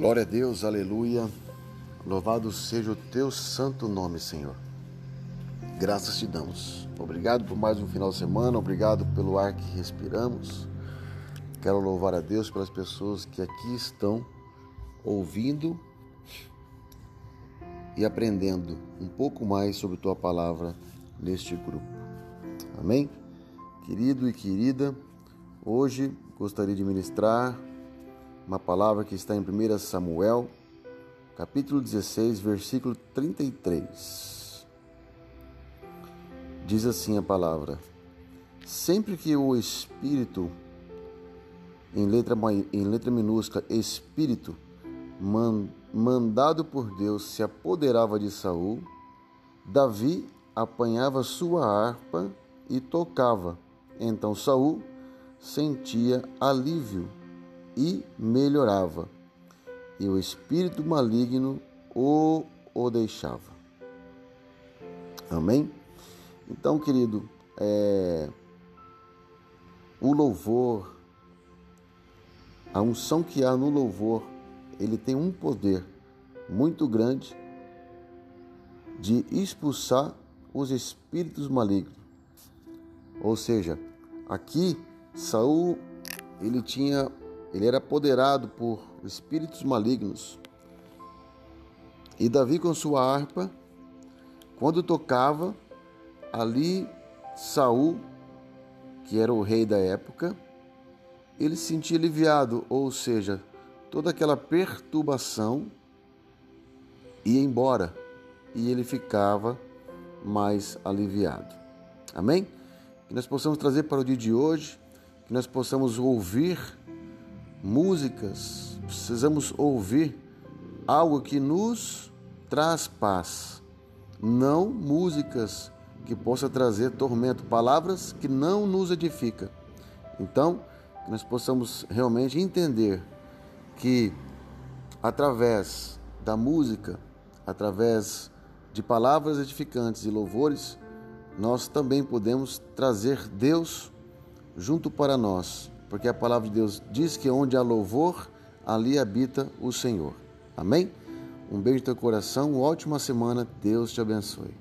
Glória a Deus, aleluia. Louvado seja o teu santo nome, Senhor. Graças te damos. Obrigado por mais um final de semana, obrigado pelo ar que respiramos. Quero louvar a Deus pelas pessoas que aqui estão ouvindo e aprendendo um pouco mais sobre tua palavra neste grupo. Amém? Querido e querida, hoje gostaria de ministrar uma palavra que está em 1 Samuel, capítulo 16, versículo 33. Diz assim a palavra: Sempre que o Espírito, em letra, em letra minúscula, Espírito, mandado por Deus, se apoderava de Saul, Davi apanhava sua harpa e tocava. Então Saul sentia alívio e melhorava, e o espírito maligno o, o deixava. Amém? Então, querido, é, o louvor, a unção que há no louvor, ele tem um poder muito grande de expulsar os espíritos malignos. Ou seja, aqui Saul ele tinha ele era apoderado por espíritos malignos. E Davi, com sua harpa, quando tocava, ali Saul, que era o rei da época, ele se sentia aliviado, ou seja, toda aquela perturbação ia embora e ele ficava mais aliviado. Amém? Que nós possamos trazer para o dia de hoje, que nós possamos ouvir músicas, precisamos ouvir algo que nos traz paz, não músicas que possa trazer tormento, palavras que não nos edificam. Então, que nós possamos realmente entender que através da música, através de palavras edificantes e louvores, nós também podemos trazer Deus junto para nós porque a palavra de Deus diz que onde há louvor, ali habita o Senhor. Amém? Um beijo no teu coração, uma ótima semana, Deus te abençoe.